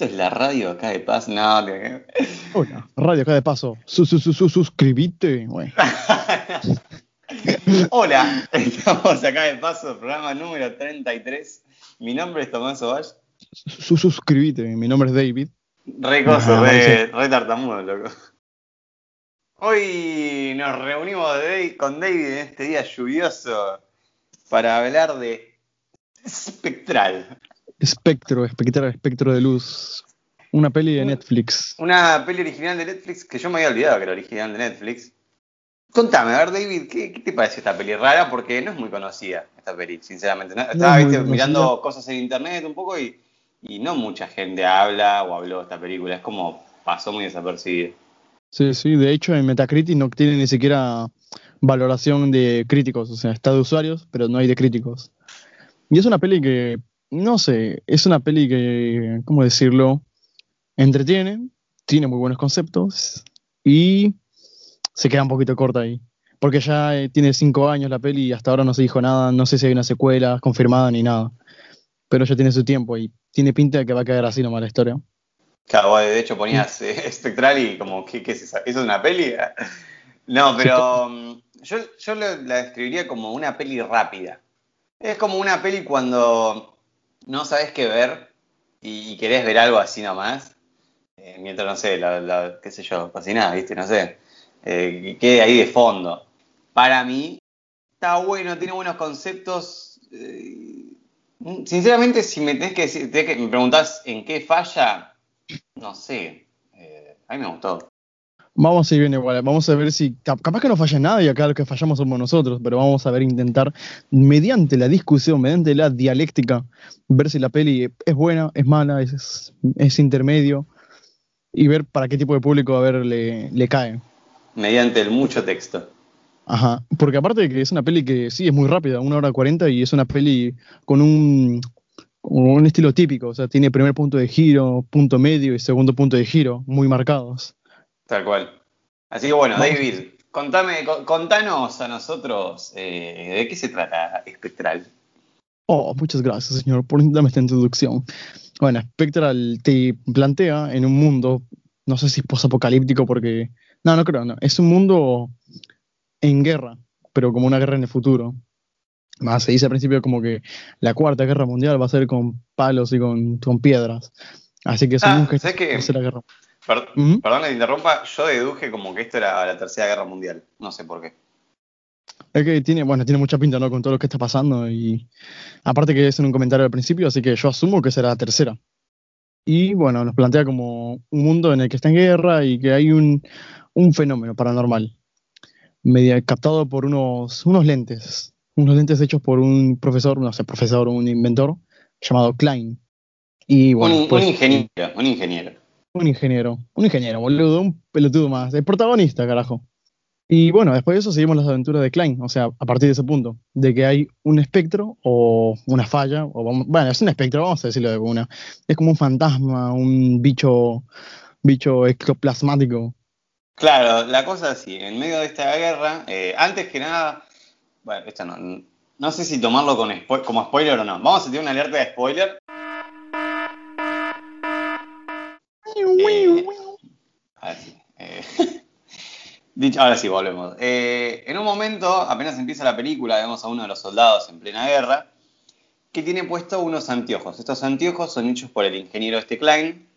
Esto es la radio acá de Paz. No, te- Hola, radio acá de paso. Su, su, su, su- suscribite, güey. Hola, estamos acá de paso, programa número 33. Mi nombre es Tomás Ovalle. Su, suscribite, mi nombre es David. Re coso, Ah, re, re tartamudo, loco. Hoy nos reunimos de- con David en este día lluvioso para hablar de Spectral. Espectro, espectro, espectro de luz. Una peli de Netflix. Una peli original de Netflix que yo me había olvidado que era original de Netflix. Contame, a ver, David, ¿qué, qué te pareció esta peli rara? Porque no es muy conocida esta peli, sinceramente. ¿no? Estaba es ¿viste, mirando cosas en internet un poco y, y no mucha gente habla o habló de esta película. Es como pasó muy desapercibida. Sí, sí, de hecho en Metacritic no tiene ni siquiera valoración de críticos, o sea, está de usuarios, pero no hay de críticos. Y es una peli que, no sé, es una peli que, ¿cómo decirlo? Entretiene, tiene muy buenos conceptos y se queda un poquito corta ahí. Porque ya eh, tiene cinco años la peli y hasta ahora no se dijo nada, no sé si hay una secuela confirmada ni nada. Pero ya tiene su tiempo y tiene pinta de que va a quedar así nomás la historia. Claro, vos de hecho ponías eh, Spectral y como, ¿qué, qué es esa? ¿Eso es una peli? No, pero mm, yo, la describiría como una peli rápida. Es como una peli cuando no sabes qué ver y, y querés ver algo así nomás. eh, mientras, no sé, la, la- qué sé yo, cocinás, ¿viste? No sé. eh, que quede ahí de fondo. Para mí, está bueno, tiene buenos conceptos. eh, sinceramente, si me tenés que decir, tenés me preguntás en qué falla, no sé. a mí me gustó. Vamos a ir bien igual, vamos a ver si, cap- capaz que no falla nada y acá los que fallamos somos nosotros, pero vamos a ver, intentar, mediante la discusión, mediante la dialéctica, ver si la peli es buena, es mala, es, es intermedio, y ver para qué tipo de público a ver le, le cae. Mediante el mucho texto. Ajá, porque aparte de que es una peli que sí es muy rápida, una hora cuarenta, y es una peli con un, con un estilo típico, o sea, tiene primer punto de giro, punto medio y segundo punto de giro, muy marcados. Tal cual. Así que bueno. David, contame, con- contanos a nosotros eh, de qué se trata Espectral. Oh, muchas gracias, señor, por darme esta introducción. Bueno, Spectral te plantea en un mundo, no sé si posapocalíptico porque... No, no creo, no. Es un mundo en guerra, pero como una guerra en el futuro. Más se dice al principio como que la cuarta guerra mundial va a ser con palos y con, con piedras. Así que Ah, nunca ¿sabes qué? tercera guerra. Per-. Perdón que te interrumpa, yo deduje como que esto era la Tercera Guerra Mundial. No sé por qué. Es que tiene, bueno, tiene mucha pinta, ¿no? Con todo lo que está pasando y aparte que es en un comentario al principio, así que yo asumo que será la tercera. Y bueno, nos plantea como un mundo en el que está en guerra y que hay un, un fenómeno paranormal, media, captado por unos, unos lentes, unos lentes hechos por un profesor, no sé, profesor, un inventor llamado Klein. Y bueno, un, pues, un ingeniero, un ingeniero. Un ingeniero, un ingeniero, boludo, un pelotudo más, el protagonista, carajo. Y bueno, después de eso seguimos las aventuras de Klein, o sea, a partir de ese punto, de que hay un espectro o una falla, o vamos, bueno, es un espectro, vamos a decirlo de alguna. Es como un fantasma, un bicho, bicho ectoplasmático. Claro, la cosa es así, en medio de esta guerra, eh, antes que nada, bueno, esto no, no sé si tomarlo con como spoiler o no. Vamos a tener una alerta de spoiler. Eh, ahora sí. eh, ahora sí, volvemos. Eh, en un momento, apenas empieza la película, vemos a uno de los soldados en plena guerra que tiene puesto unos anteojos. Estos anteojos son hechos por el ingeniero este Klein,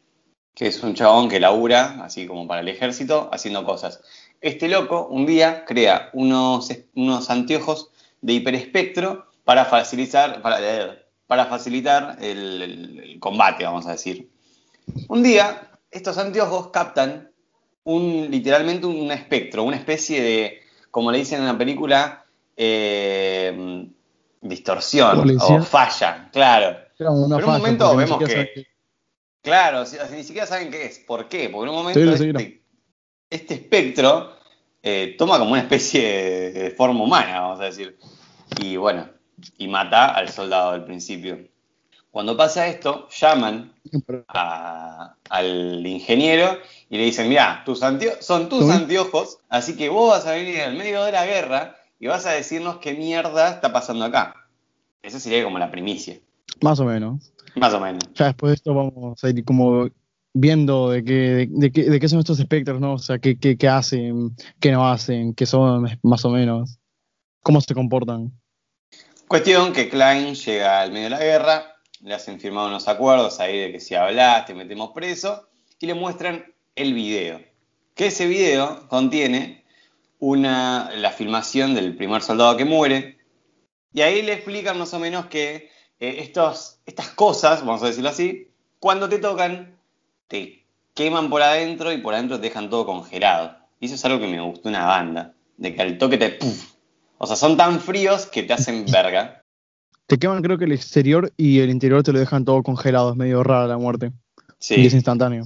que es un chabón que labura, así como para el ejército, haciendo cosas. Este loco un día crea unos, unos anteojos de hiperespectro para facilitar, para, eh, facilitar el combate, vamos a decir. Un día, estos anteojos captan un, literalmente un espectro, una especie de, como le dicen en la película, eh, distorsión Policía. o falla, claro. Pero en un falla, momento vemos que- Claro, o sea, ni siquiera saben qué es. ¿Por qué? Porque en un momento este, este espectro eh, toma como una especie de, de forma humana, vamos a decir. Y bueno, y mata al soldado al principio. Cuando pasa esto, llaman a- al ingeniero y le dicen, mira, tus son tus anteojos, así que vos vas a venir en medio de la guerra y vas a decirnos qué mierda está pasando acá. Esa sería como la primicia. Más o menos. Más o menos. Ya después de esto vamos a ir como viendo de qué, de, de qué, de qué son estos espectros, ¿no? O sea, qué, qué, qué hacen, qué no hacen, qué son, más o menos, cómo se comportan. Cuestión que Klein llega al medio de la guerra, le hacen firmar unos acuerdos ahí de que si hablas te metemos preso y le muestran el video. Que ese video contiene una, la filmación del primer soldado que muere y ahí le explican más o menos que eh, estos, estas cosas, vamos a decirlo así, cuando te tocan, te queman por adentro y por adentro te dejan todo congelado. Y eso es algo que me gustó una banda, de que al toque te... ¡puf! O sea, son tan fríos que te hacen verga. Te queman creo que el exterior y el interior te lo dejan todo congelado, es medio rara la muerte. Sí, Y es instantáneo.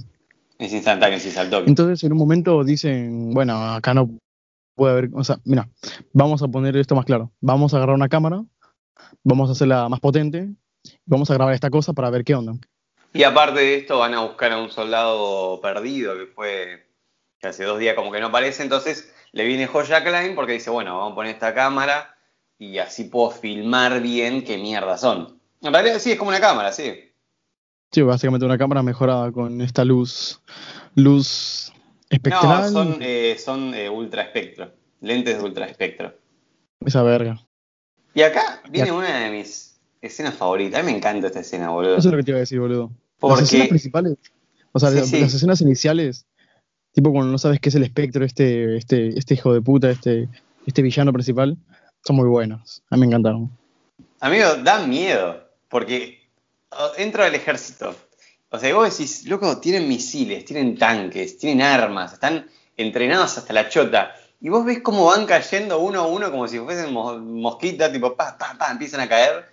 Es instantáneo, al toque. Entonces en un momento dicen, bueno, acá no puede haber, o sea, mira, vamos a poner esto más claro. Vamos a agarrar una cámara, vamos a hacerla más potente, vamos a grabar esta cosa para ver qué onda. Y aparte de esto, van a buscar a un soldado perdido que fue que hace dos días como que no aparece. Entonces le viene Joya Klein porque dice: Bueno, vamos a poner esta cámara y así puedo filmar bien qué mierda son. En realidad, sí, es como una cámara, sí. Sí, básicamente una cámara mejorada con esta luz, luz espectral, No, son, eh, son eh, ultra espectro, lentes de ultra espectro. esa verga. Y acá viene Y una de mis escenas favoritas. A mí me encanta esta escena, boludo. Eso es lo que te iba a decir, boludo. Porque- Las escenas principales, o sea, Sí, la- sí. las escenas iniciales, tipo cuando no sabes qué es el espectro, este, este, este hijo de puta, este, este villano principal, son muy buenas. A mí me encantaron. Amigo, da miedo, porque entro al ejército. O sea, vos decís, loco, tienen misiles, tienen tanques, tienen armas, están entrenados hasta la chota. Y vos ves cómo van cayendo uno a uno como si fuesen mo- mosquitas, tipo, pa, pa, pa, empiezan a caer.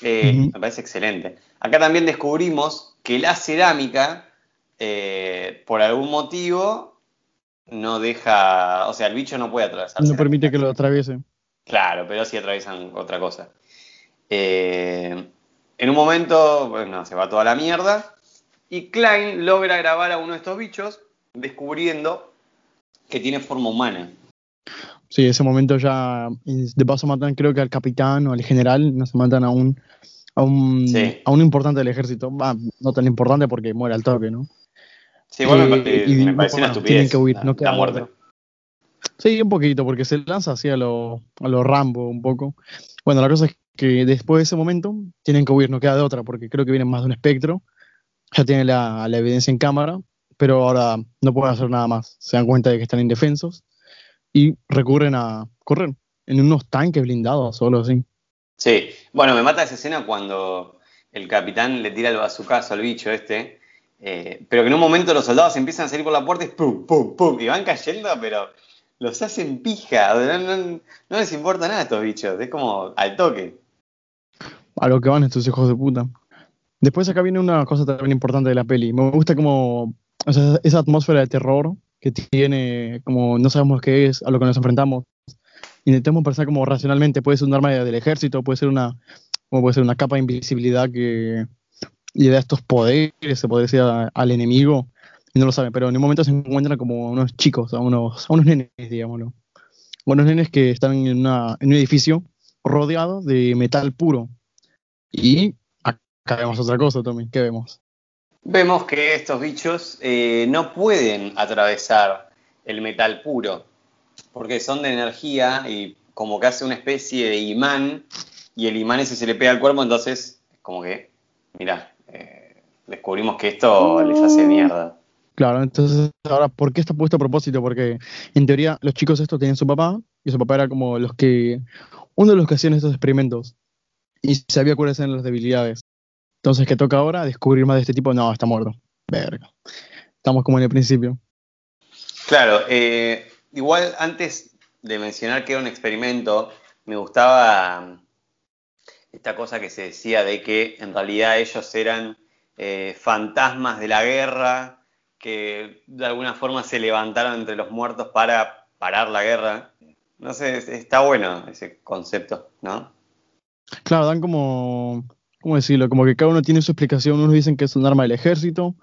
Eh. Me parece excelente. Acá también descubrimos que la cerámica, eh, por algún motivo, no deja, o sea, el bicho no puede atravesar. No cerámica. permite que lo atraviese. Claro, pero sí atraviesan otra cosa. Eh, en un momento, bueno, se va toda la mierda. Y Klein logra grabar a uno de estos bichos, descubriendo que tiene forma humana. Sí, ese momento ya, de paso matan creo que al capitán o al general, no se matan a un, a un, Sí. a un importante del ejército. No tan importante porque muere al toque, ¿no? Sí, bueno, me, Eh, y me pareció una estupidez. tienen que huir, la- no la, queda muerte. Sí, un poquito, porque se lanza así a lo, a lo Rambo un poco. Bueno, la cosa es que después de ese momento tienen que huir, no queda de otra, porque creo que vienen más de un espectro. Ya tienen la, la evidencia en cámara, pero ahora no pueden hacer nada más. Se dan cuenta de que están indefensos y recurren a correr en unos tanques blindados o algo así. Sí, bueno, me mata esa escena cuando el capitán le tira el bazucazo al bicho este, eh, pero que en un momento los soldados empiezan a salir por la puerta y pum, pum, pum, y van cayendo, pero los hacen pija, no, no- no les importa nada a estos bichos, es como al toque. A lo que van estos hijos de puta. Después acá viene una cosa también importante de la peli. Me gusta como esa atmósfera de terror que tiene, como no sabemos qué es, a lo que nos enfrentamos. Intentemos pensar como racionalmente, puede ser un arma del ejército, puede ser una, como puede ser una capa de invisibilidad que le da estos poderes, se podría decir, al enemigo, no lo saben, pero en un momento se encuentran como unos chicos, a unos, a unos nenes, digámoslo. Unos nenes que están en, una, en un edificio rodeado de metal puro. Y acá vemos otra cosa, Tommy. ¿Qué vemos? Vemos que estos bichos eh, no pueden atravesar el metal puro, porque son de energía y como que hace una especie de imán, y el imán ese se le pega al cuerpo, entonces es como que, mirá, eh, descubrimos que esto les hace mierda. Claro, entonces, ahora, ¿por qué está puesto a propósito? Porque en teoría los chicos estos tenían su papá, y su papá era como los que, uno de los que hacían estos experimentos, y sabía cuáles eran las debilidades. Entonces, ¿qué toca ahora? Descubrir más de este tipo. No, está muerto. Verga. Estamos como en el principio. Claro, eh, igual antes de mencionar que era un experimento, me gustaba mm, esta cosa que se decía de que en realidad ellos eran eh, fantasmas de la guerra, que de alguna forma se levantaron entre los muertos para parar la guerra. No sé, es- está bueno ese concepto, ¿no? Claro, dan como, ¿cómo decirlo? Como que cada uno tiene su explicación. Unos dicen que es un arma del ejército,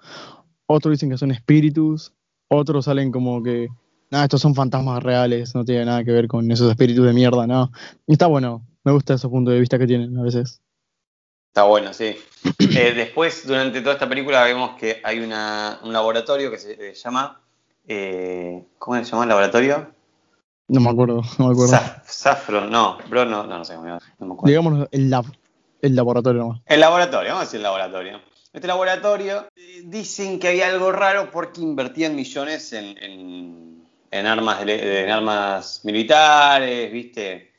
otros dicen que son espíritus, otros salen como que, nada, estos son fantasmas reales, no tiene nada que ver con esos espíritus de mierda, no. Y está bueno, me gusta ese punto de vista que tienen a veces. Está bueno, sí. Eh, después, durante toda esta película, vemos que hay una, un laboratorio que se llama. Eh, ¿Cómo se llama el laboratorio? No me acuerdo, no me acuerdo. Safron, no, bro, no, no, no sé cómo no me acuerdo. Digamos el lab, el laboratorio nomás. El laboratorio, vamos a decir el laboratorio. Este laboratorio eh, dicen que había algo raro porque invertían millones en, en, en armas, en armas militares, ¿viste?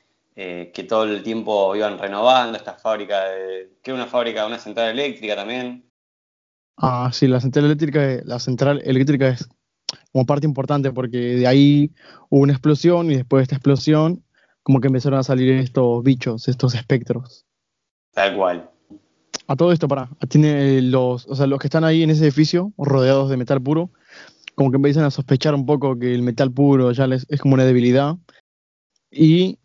Eh, que todo el tiempo iban renovando esta fábrica, de, que era una fábrica, una central eléctrica también. Ah, sí, la central eléctrica, la central eléctrica es como parte importante porque de ahí hubo una explosión y después de esta explosión como que empezaron a salir estos bichos, estos espectros. Tal cual. A todo esto, para, tiene los, o sea, los que están ahí en ese edificio, rodeados de metal puro, como que empiezan a sospechar un poco que el metal puro ya les, es como una debilidad. Y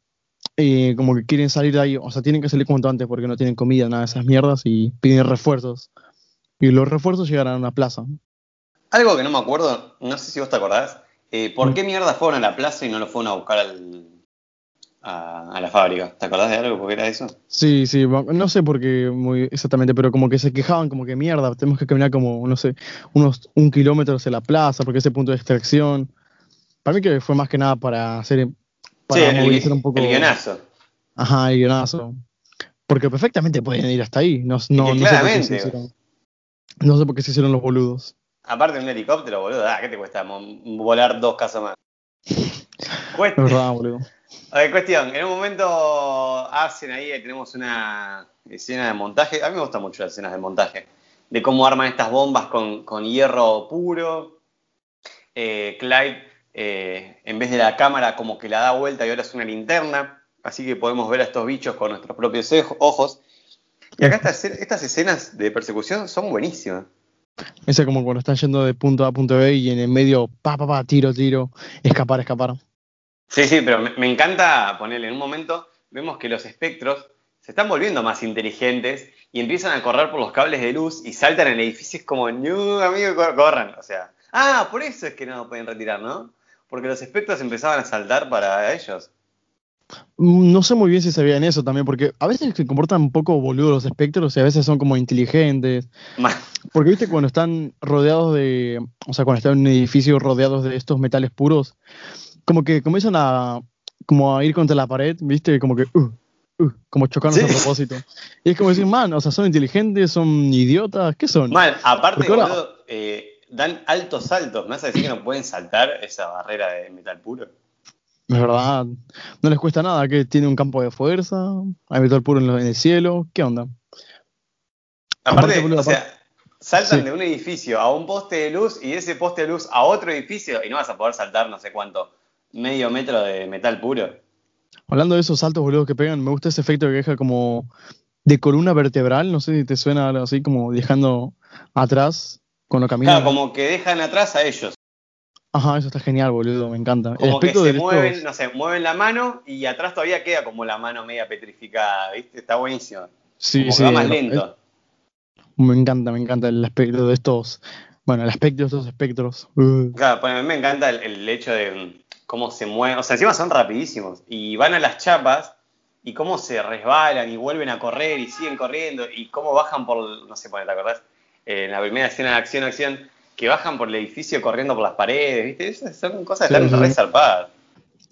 eh, como que quieren salir de ahí, o sea, tienen que salir cuanto antes porque no tienen comida, nada de esas mierdas y piden refuerzos. Y los refuerzos llegarán a una plaza. Algo que no me acuerdo, no sé si vos te acordás, eh, ¿por mm. qué mierda fueron a la plaza y no lo fueron a buscar al, a, la fábrica? ¿Te acordás de algo? ¿Por qué era eso? Sí, sí, no sé por qué muy exactamente, pero como que se quejaban como que mierda, tenemos que caminar como, no sé, unos un kilómetro hacia la plaza porque ese punto de extracción. Para mí que fue más que nada para hacer sí, el, un poco. El guionazo. Ajá, el guionazo. Porque perfectamente pueden ir hasta ahí. No, no, no, sé por qué se hicieron, no sé por qué se hicieron los boludos. Aparte de un helicóptero, boludo, ah, ¿qué te cuesta volar dos casas más? cuesta. verdad, boludo. Cuestión, en un momento hacen ahí, tenemos una escena de montaje. A mí me gustan mucho las escenas de montaje. De cómo arman estas bombas con, con hierro puro. Eh, Clyde eh, en vez de la cámara como que la da vuelta y ahora es una linterna, así que podemos ver a estos bichos con nuestros propios ojos. Y acá estas, escenas de persecución son buenísimas. Ese como cuando están yendo de punto A a punto B y en el medio, pa, pa, pa, tiro, tiro, escapar, escapar. Sí, sí, pero me, encanta ponerle en un momento, vemos que los espectros se están volviendo más inteligentes y empiezan a correr por los cables de luz y saltan en edificios como, no, amigo, corran. O sea, ah, por eso es que no pueden retirar, ¿no? Porque los espectros empezaban a saltar para ellos. Mm, no sé muy bien si se en eso también, porque a veces se comportan un poco boludos los espectros y a veces son como inteligentes. Porque viste cuando están rodeados de, o sea, cuando están en un edificio rodeados de estos metales puros, como que comienzan a, como a ir contra la pared, viste, como que, uh, uh, como chocarnos a propósito. Y es como decir, man, o sea, son inteligentes, son idiotas, ¿qué son? Mal, aparte, boludo, eh, dan altos saltos. ¿Me vas a decir que no pueden saltar esa barrera de metal puro? Es verdad. No les cuesta nada, que tiene un campo de fuerza, hay metal puro en, el cielo. ¿Qué onda? Aparte, o sea, saltan de un edificio a un poste de luz y de ese poste de luz a otro edificio y no vas a poder saltar no sé cuánto, medio metro de metal puro. Hablando de esos saltos boludos que pegan, me gusta ese efecto que deja como de columna vertebral, no sé si te suena algo así, como dejando atrás Claro, como que dejan atrás a ellos. Ajá, eso está genial, boludo, me encanta. Como que se mueven, no sé, mueven la mano y atrás todavía queda como la mano media petrificada, ¿viste? Está buenísimo. Sí, sí. va más lento. me encanta, me encanta el aspecto de estos, bueno, el aspecto de estos espectros. Uh. Claro, pues a mí me encanta el, hecho de cómo se mueven, o sea, encima son rapidísimos y van a las chapas y cómo se resbalan y vuelven a correr y siguen corriendo y cómo bajan por, no sé, ¿te acordás? En la primera escena de acción, acción, que bajan por el edificio corriendo por las paredes, ¿viste? Esas son cosas tan re zarpadas.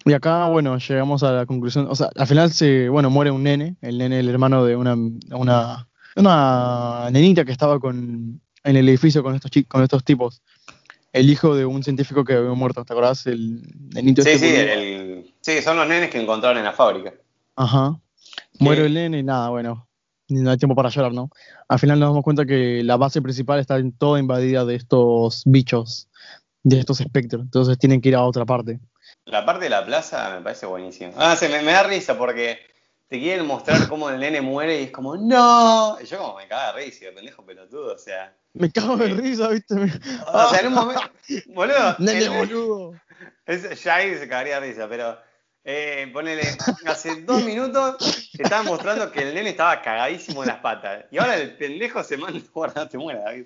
Y acá, bueno, llegamos a la conclusión, o sea, al final se, bueno, muere un nene, el nene, el hermano de una, una, una nenita que estaba con, en el edificio con estos, con estos tipos. El hijo de un científico que había muerto, ¿te acordás? El nenito Sí, este sí, sí, son los nenes que encontraron en la fábrica. Ajá. Muere el nene y nada, bueno, no hay tiempo para llorar, ¿no? Al final nos damos cuenta que la base principal está toda invadida de estos bichos, de estos espectros, entonces tienen que ir a otra parte. La parte de la plaza me parece buenísima. Ah, se me, da risa porque te quieren mostrar cómo el nene muere y es como, ¡No! Y yo como me cago de risa, pendejo pelotudo, o sea... Me cago de risa, ¿viste? O sea, en un momento... Boludo. Nene boludo. ya ahí se cagaría de risa, pero eh, ponele, hace dos minutos te estaban mostrando que el nene estaba cagadísimo en las patas. Y ahora el pendejo se manda. Guarda, te muera, David.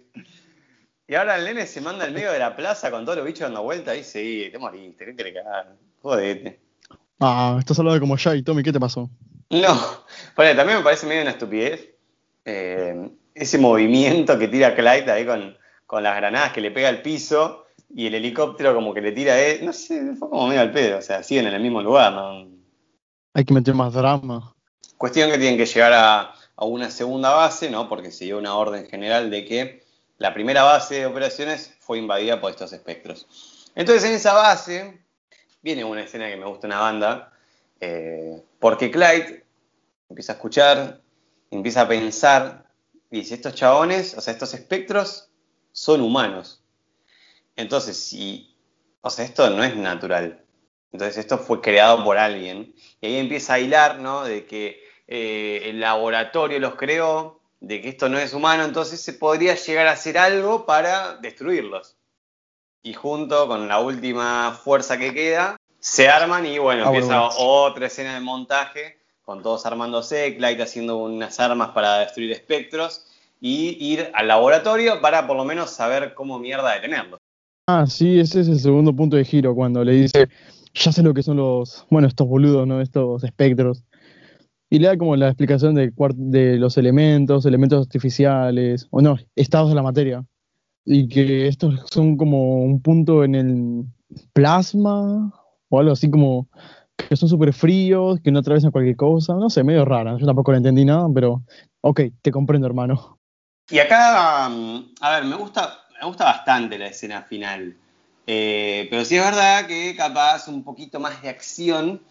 Y ahora el nene se manda al medio de la plaza con todos los bichos dando vuelta y sí, te moriste, ¿qué querés cagar? Jodete. Ah, estás hablando de como ya y Tommy, ¿qué te pasó? No, ponele, también me parece medio una estupidez eh, ese movimiento que tira Clyde ahí con, con las granadas que le pega al piso y el helicóptero como que le tira, eh, no sé, fue como medio al pedo, o sea, siguen en el mismo lugar, ¿no? Hay que meter más drama. Cuestión que tienen que llegar a, a una segunda base, ¿no? Porque se dio una orden general de que la primera base de operaciones fue invadida por estos espectros. Entonces en esa base viene una escena que me gusta una banda, eh, porque Clyde empieza a escuchar, empieza a pensar, y dice, estos chabones, o sea, estos espectros son humanos. Entonces, si, o sea, esto no es natural. Entonces, esto fue creado por alguien. Y ahí empieza a hilar, ¿no? De que eh, el laboratorio los creó, de que esto no es humano, entonces se podría llegar a hacer algo para destruirlos. Y junto con la última fuerza que queda, se arman y bueno, Ah, empieza bueno, otra escena de montaje con todos armándose, Clyde haciendo unas armas para destruir espectros y ir al laboratorio para por lo menos saber cómo mierda detenerlos. Ah, sí, ese es el segundo punto de giro, cuando le dice, ya sé lo que son los, bueno, estos boludos, ¿no? Estos espectros. Y le da como la explicación de, de los elementos, elementos artificiales, o no, estados de la materia. Y que estos son como un punto en el plasma, o algo así como que son súper fríos, que no atraviesan cualquier cosa. No sé, medio rara. Yo tampoco le entendí nada, pero ok, te comprendo, hermano. Y acá, mm, a ver, me gusta, me gusta bastante la escena final. Eh, pero sí es verdad que capaz un poquito más de acción.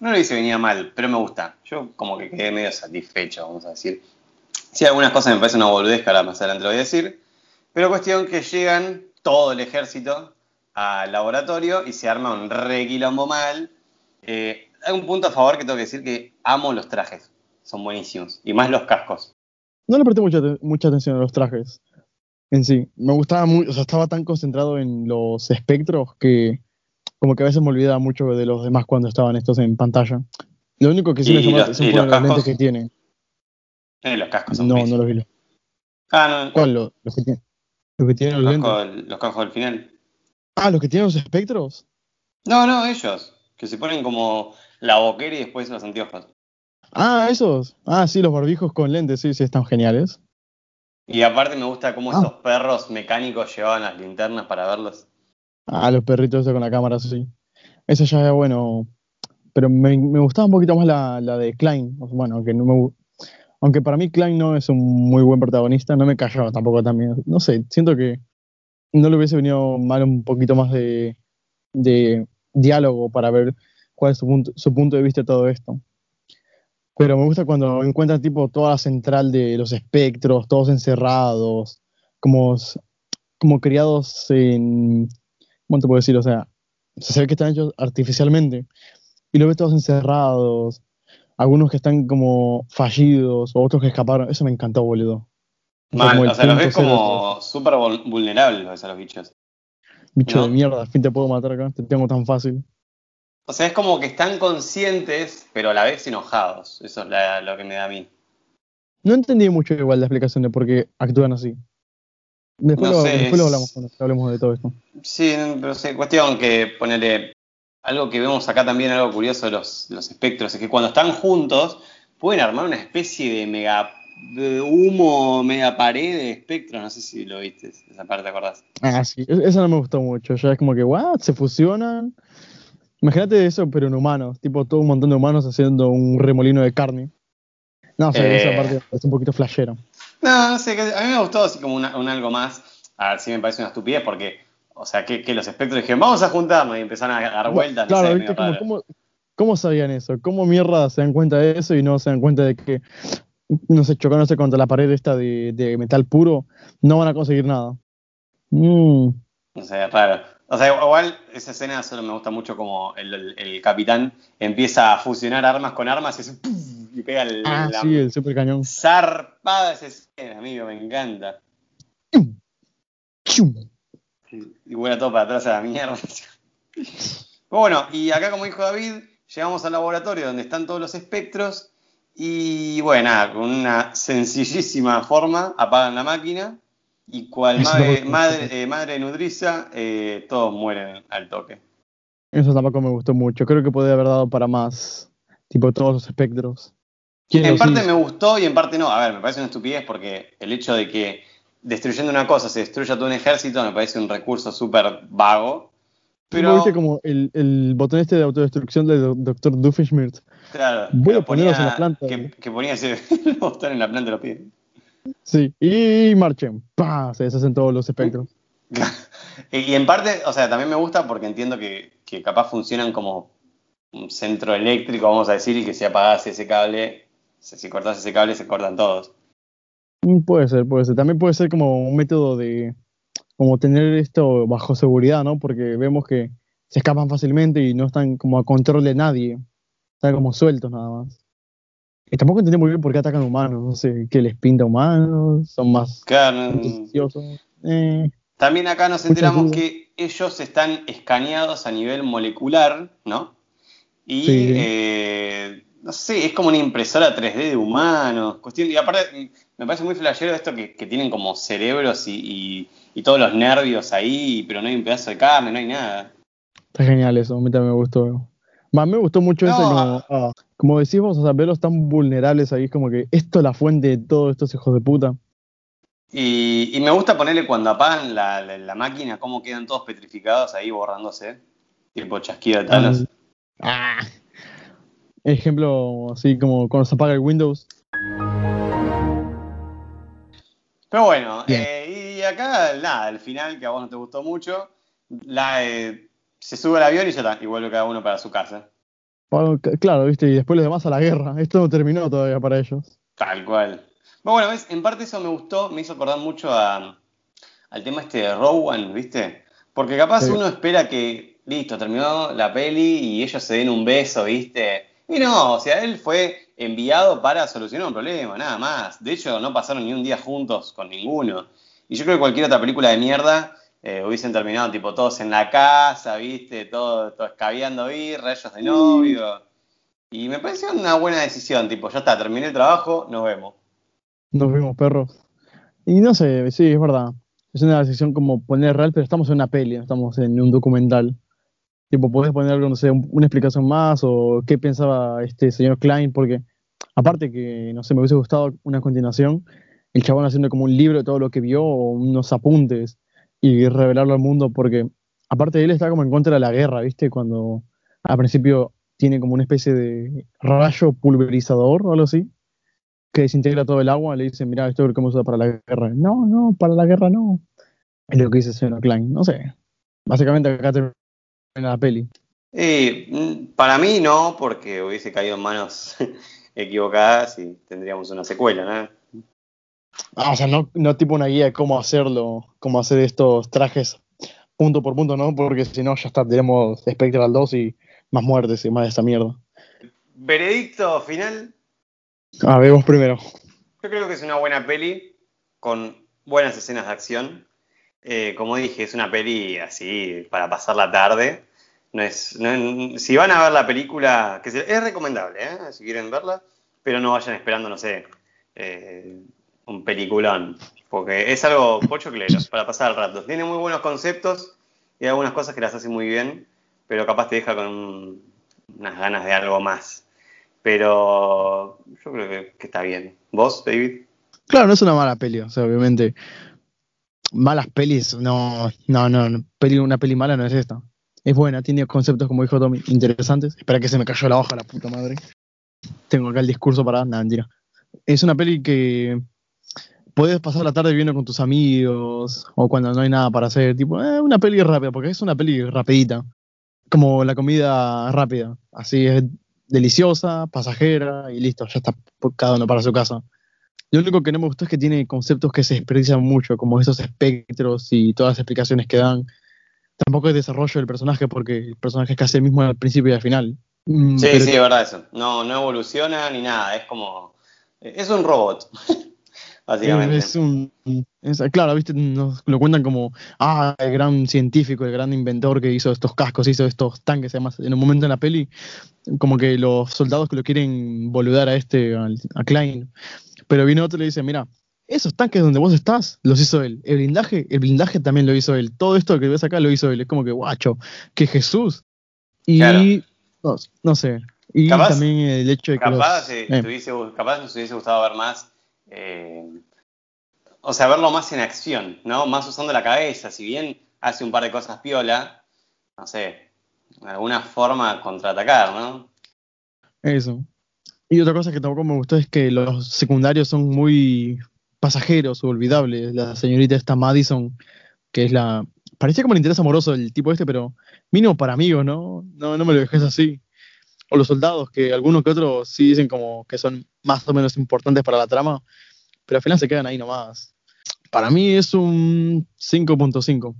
No lo hice venía mal, pero me gusta. Yo como que quedé medio satisfecho, vamos a decir. Sí, algunas cosas me parecen una boludez ahora más adelante lo voy a decir. Pero cuestión que llegan todo el ejército al laboratorio y se arma un re quilombo mal. Eh, hay un punto a favor que tengo que decir que amo los trajes. Son buenísimos. Y más los cascos. No le presté mucha, mucha atención a los trajes en sí. Me gustaba mucho, o sea, estaba tan concentrado en los espectros que como que a veces me olvidaba mucho de los demás cuando estaban estos en pantalla. Lo único que sí ¿Y me llamó la los- los lentes cascos? que tienen. Eh, los cascos son No, no los vi. Ah, no, ¿Cuál? Los, los que tienen. Los que tienen los los, lentes. cascos, los cascos del final. Ah, los que tienen los espectros. No, no, ellos. Que se ponen como la boquera y después los anteojos. Ah, esos. Ah, sí, los barbijos con lentes, sí, sí, están geniales. Y aparte me gusta cómo Ah. esos perros mecánicos llevaban las linternas para verlos. Ah, los perritos esos con la cámara, sí. Eso ya era bueno. Pero me, me gustaba un poquito más la, la de Klein. Bueno, aunque no me aunque para mí Klein no es un muy buen protagonista, no me callaba tampoco también. No sé, siento que no le hubiese venido mal un poquito más de, de diálogo para ver cuál es su punto, su punto de vista de todo esto. Pero me gusta cuando encuentran tipo toda la central de los espectros, todos encerrados, como, como criados en, ¿cómo te puedo decir? O sea, se ve que están hechos artificialmente. Y los ves todos encerrados, algunos que están como fallidos, o otros que escaparon. Eso me encantó, boludo. O sea, Mal, como el o sea, los ves como súper vul- vulnerables a los bichos. Bicho ¿no? de mierda, al fin te puedo matar acá, te tengo tan fácil. O sea, es como que están conscientes, pero a la vez enojados. Eso es la- lo que me da a mí. No entendí mucho igual la explicación de por qué actúan así. Después, No lo, sé, después es- lo hablamos cuando hablemos de todo esto. Sí, pero sí, cuestión que ponerle algo que vemos acá también, algo curioso de los, espectros, es que cuando están juntos pueden armar una especie de mega de humo, mega pared de espectros, no sé si lo viste, esa parte te acordás. Ah, sí, e- eso no me gustó mucho. Ya es como que, ¿what? Se fusionan. Imagínate eso, pero en humanos. Tipo, todo un montón de humanos haciendo un remolino de carne. No, o sea, Eh. esa parte es un poquito flashero. No, no sé, a mí me gustó así como una- un algo más, a ver si me parece una estupidez, porque, o sea, que, que los espectros dijeron, vamos a juntarnos y empezaron a dar vueltas, no claro, sé, ¿viste? medio Como. ¿cómo, ¿Cómo sabían eso? ¿Cómo mierda se dan cuenta de eso y no se dan cuenta de que, no sé, chocándose contra la pared esta de, de metal puro, no van a conseguir nada? Mm, No sé, raro. O sea, igual esa escena solo me gusta mucho como el, el- el capitán empieza a fusionar armas con armas y, ¡puf! y pega el, ah, la sí, el super cañón. zarpada esa escena, amigo, me encanta. Y vuela todo para atrás a la mierda. Pero bueno, y acá como dijo David, llegamos al laboratorio donde están todos los espectros y bueno, nada, con una sencillísima forma apagan la máquina y cual Eso madre, madre, eh, madre nudriza, eh, todos mueren al toque. Eso tampoco me gustó mucho. Creo que podría haber dado para más. Tipo todos los espectros. En parte me gustó y en parte no. A ver, me parece una estupidez porque el hecho de que destruyendo una cosa se destruya todo un ejército me parece un recurso súper vago. Pero... viste como el, el, botón este de autodestrucción del doctor Doofenshmirtz? Claro. Voy a ponerlos en la planta. Que, que ponía ese botón en la planta de los pies. Sí, y marchen. ¡Pah! Se deshacen todos los espectros. y en parte, o sea, también me gusta porque entiendo que, que capaz funcionan como un centro eléctrico, vamos a decir, y que si apagase ese cable, si cortas ese cable, se cortan todos. Mm, puede ser, puede ser. También puede ser como un método de como tener esto bajo seguridad, ¿no? Porque vemos que se escapan fácilmente y no están como a control de nadie. Están como sueltos nada más. Y tampoco entendí muy bien por qué atacan humanos. No sé, ¿qué les pinta humanos? Son más claro, eh, También acá nos enteramos que ellos están escaneados a nivel molecular, ¿no? Y eh, no sé, es como una impresora 3D de humanos. Cuestión, y aparte, me parece muy flashero esto que, tienen como cerebros y, todos los nervios ahí, pero no hay un pedazo de carne, no hay nada. Está genial eso, a mí también me gustó. Más me gustó mucho eso, como, ah, como decimos, o sea, verlos tan vulnerables ahí, es como que esto es la fuente de todos estos hijos de puta. Y, me gusta ponerle cuando apagan la, máquina, cómo quedan todos petrificados ahí borrándose, tipo chasquido de talos. Ah. Ejemplo, así como cuando se apaga el Windows. Pero bueno, eh, y acá, nada, al final, que a vos no te gustó mucho, la, eh, se sube al avión y ya está, y vuelve cada uno para su casa. Claro, viste, y después los demás a la guerra. Esto no terminó todavía para ellos. Tal cual. Bueno, ¿ves? en parte eso me gustó, me hizo acordar mucho a, al tema este de Rowan, ¿viste? Porque capaz uno espera que, listo, terminó la peli y ellos se den un beso, ¿viste? Y no, o sea, él fue enviado para solucionar un problema, nada más. De hecho, no pasaron ni un día juntos con ninguno. Y yo creo que cualquier otra película de mierda eh, hubiesen terminado tipo todos en la casa, viste, todo, todo escabeando rayos de novio. Y me pareció una buena decisión, tipo, ya está, terminé el trabajo, nos vemos. Nos vemos, perros. Y no sé, sí, es verdad. Es una decisión como poner real, pero estamos en una peli, estamos en un documental. Tipo, podés poner no sé, una explicación más o qué pensaba este señor Klein, porque aparte que, no sé, me hubiese gustado una continuación, el chabón haciendo como un libro de todo lo que vio o unos apuntes y revelarlo al mundo, porque aparte de él está como en contra de la guerra, ¿viste? Cuando al principio tiene como una especie de rayo pulverizador o algo así, que desintegra todo el agua, le dice, mira, esto es hemos usado para la guerra. No, no, para la guerra no. Es lo que dice señor Klein, no sé. Básicamente acá en la peli. Mm, para mí no, porque hubiese caído en manos equivocadas y tendríamos una secuela, ¿no? Ah, o sea, no, no tipo una guía de cómo hacerlo, cómo hacer estos trajes punto por punto, ¿no? Porque si no, ya está, tenemos Spectral 2 y más muertes y más de esta mierda. ¿Veredicto final? Ah, vemos primero. Yo creo que es una buena peli con buenas escenas de acción. Eh, como dije, es una peli así para pasar la tarde. No es, si van a ver la película, que es recomendable, ¿eh? si quieren verla, pero no vayan esperando, no sé, eh, un peliculón, porque es algo pocho clero para pasar el rato. Tiene muy buenos conceptos y algunas cosas que las hace muy bien, pero capaz te deja con unas ganas de algo más. Pero yo creo que, que está bien. ¿Vos, David? Claro, no es una mala peli, o sea, obviamente malas pelis, no, no, no, peli, una peli mala no es esta. Es buena, tiene conceptos, como dijo Tommy, interesantes. Espera que se me cayó la hoja, la puta madre. Tengo acá el discurso para. Nada, mentira. Es una peli que puedes pasar la tarde viendo con tus amigos o cuando no hay nada para hacer. Tipo, eh, una peli rápida, porque es una peli rapidita. Como la comida rápida. Así es deliciosa, pasajera y listo, ya está cada uno para su casa. Lo único que no me gustó es que tiene conceptos que se desperdician mucho, como esos espectros y todas las explicaciones que dan. Tampoco es desarrollo del personaje, porque el personaje es casi el mismo al principio y al final. Mm, sí, sí, es verdad eso. No, no evoluciona ni nada, es como. Es un robot. Básicamente. Es un. claro, viste, nos lo cuentan como. Ah, el gran científico, el gran inventor que hizo estos cascos, hizo estos tanques. Además, en un momento en la peli, como que los soldados que lo quieren boludar a este, a Klein, pero viene otro y le dice, mira, esos tanques donde vos estás, los hizo él. El blindaje, el blindaje también lo hizo él. Todo esto que ves acá lo hizo él. Es como que, guacho, que Jesús. Y no, sé, Y Capaz- también el hecho de que los- Capaz, eh, eh, te hubiese, capaz nos hubiese gustado ver más, eh, o sea, verlo más en acción, ¿no? Más usando la cabeza, si bien hace un par de cosas piola, no sé, alguna forma contraatacar, ¿no? Eso. Y otra cosa que tampoco me gustó es que los secundarios son muy pasajeros olvidables. La señorita esta Madison, que es la... Parecía como el interés amoroso del tipo este, pero mínimo para amigos, ¿no? No, no me lo dejes así. O los soldados, que algunos que otros sí dicen como que son más o menos importantes para la trama, pero al final se quedan ahí nomás. Para mí es un 5.5.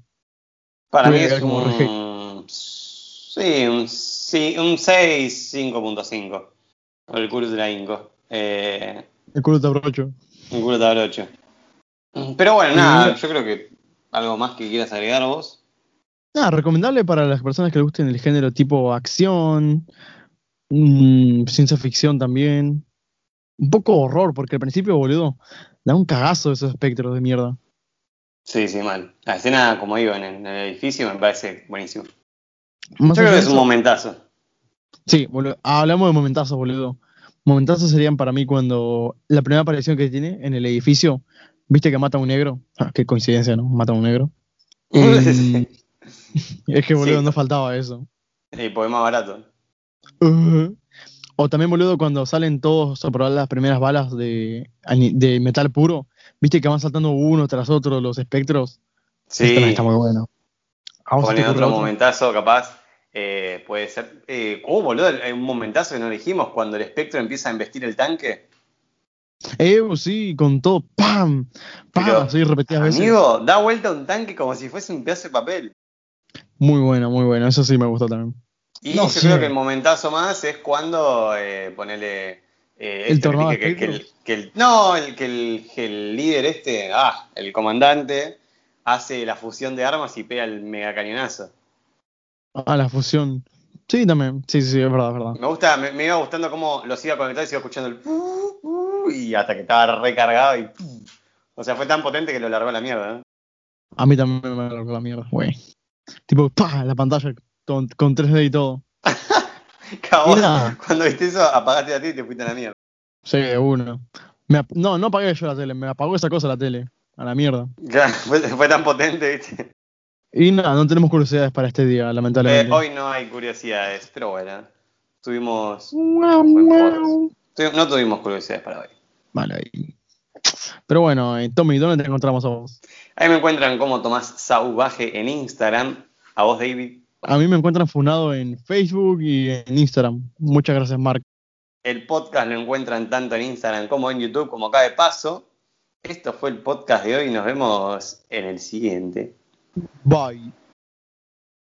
Para Voy mí es como un, sí, un, sí, un 6, 5.5. O el culo de la Inco. Eh, El culo te abrocho. un culo de abrocho. Pero bueno, nada, yo creo que algo más que quieras agregar vos. Nada, recomendable para las personas que les gusten el género tipo acción, mm, ciencia ficción también. Un poco horror, porque al principio, boludo, da un cagazo esos espectros de mierda. Sí, sí, mal. La escena, como digo, en el, en el edificio me parece buenísimo. Más Yo creo que es un momentazo. Sí, boludo, hablamos de momentazos, boludo. Momentazos serían para mí cuando la primera aparición que tiene en el edificio, viste que mata a un negro. Ah, qué coincidencia, ¿no? Mata a un negro. Em, es que, boludo, Sí. no faltaba eso. El poema barato. Uh. O también, boludo, cuando salen todos a probar las primeras balas de, metal puro, viste que van saltando uno tras otro los espectros. Sí, está muy bueno. ¿A vos se te pone ocurre otro momentazo, capaz. eh, puede ser. Eh, oh, boludo, hay un momentazo que no dijimos cuando el espectro empieza a embestir el tanque. Eh, sí, con todo, ¡pam! ¡pam! Pero, Así repetidas veces. Amigo, da vuelta un tanque como si fuese un pedazo de papel. Muy bueno, muy bueno. Eso sí me gustó también. Y No yo creo que el momentazo más es cuando eh, ponele. eh, ¿El esto que tornado que, que espectro? el, que el- No, el que el, que el líder este, ah, el comandante, hace la fusión de armas y pega el mega cañonazo. Ah, la fusión. Sí, también. Sí, sí, es verdad, es verdad. Me gusta, me, me iba gustando cómo los iba conectando y se iba escuchando el y hasta que estaba recargado y o sea, fue tan potente que lo largó a la mierda. ¿eh? A mí también me agarró la mierda, güey. Tipo, ¡pah! La pantalla con, con 3D y todo. Cabo, Mira. cuando viste eso, apagaste a ti y te fuiste a la mierda. Sí, uno. Me ap- no, no apagué yo la tele, me apagó esa cosa la tele. A la mierda. Claro, fue, fue tan potente, viste. Y nada, no tenemos curiosidades para este día, Eh, lamentablemente. hoy no hay curiosidades, pero bueno. Tuvimos. tuvi- No tuvimos curiosidades para hoy. Vale, ahí. Pero bueno, eh, Tommy, ¿dónde te encontramos a vos? Ahí me encuentran como Tomás Sauvaje en Instagram. A vos, David. A mí me encuentran funado en Facebook y en Instagram. Muchas gracias, Mark. El podcast lo encuentran tanto en Instagram como en YouTube, como acá de paso. Esto fue el podcast de hoy. Nos vemos en el siguiente. Bye.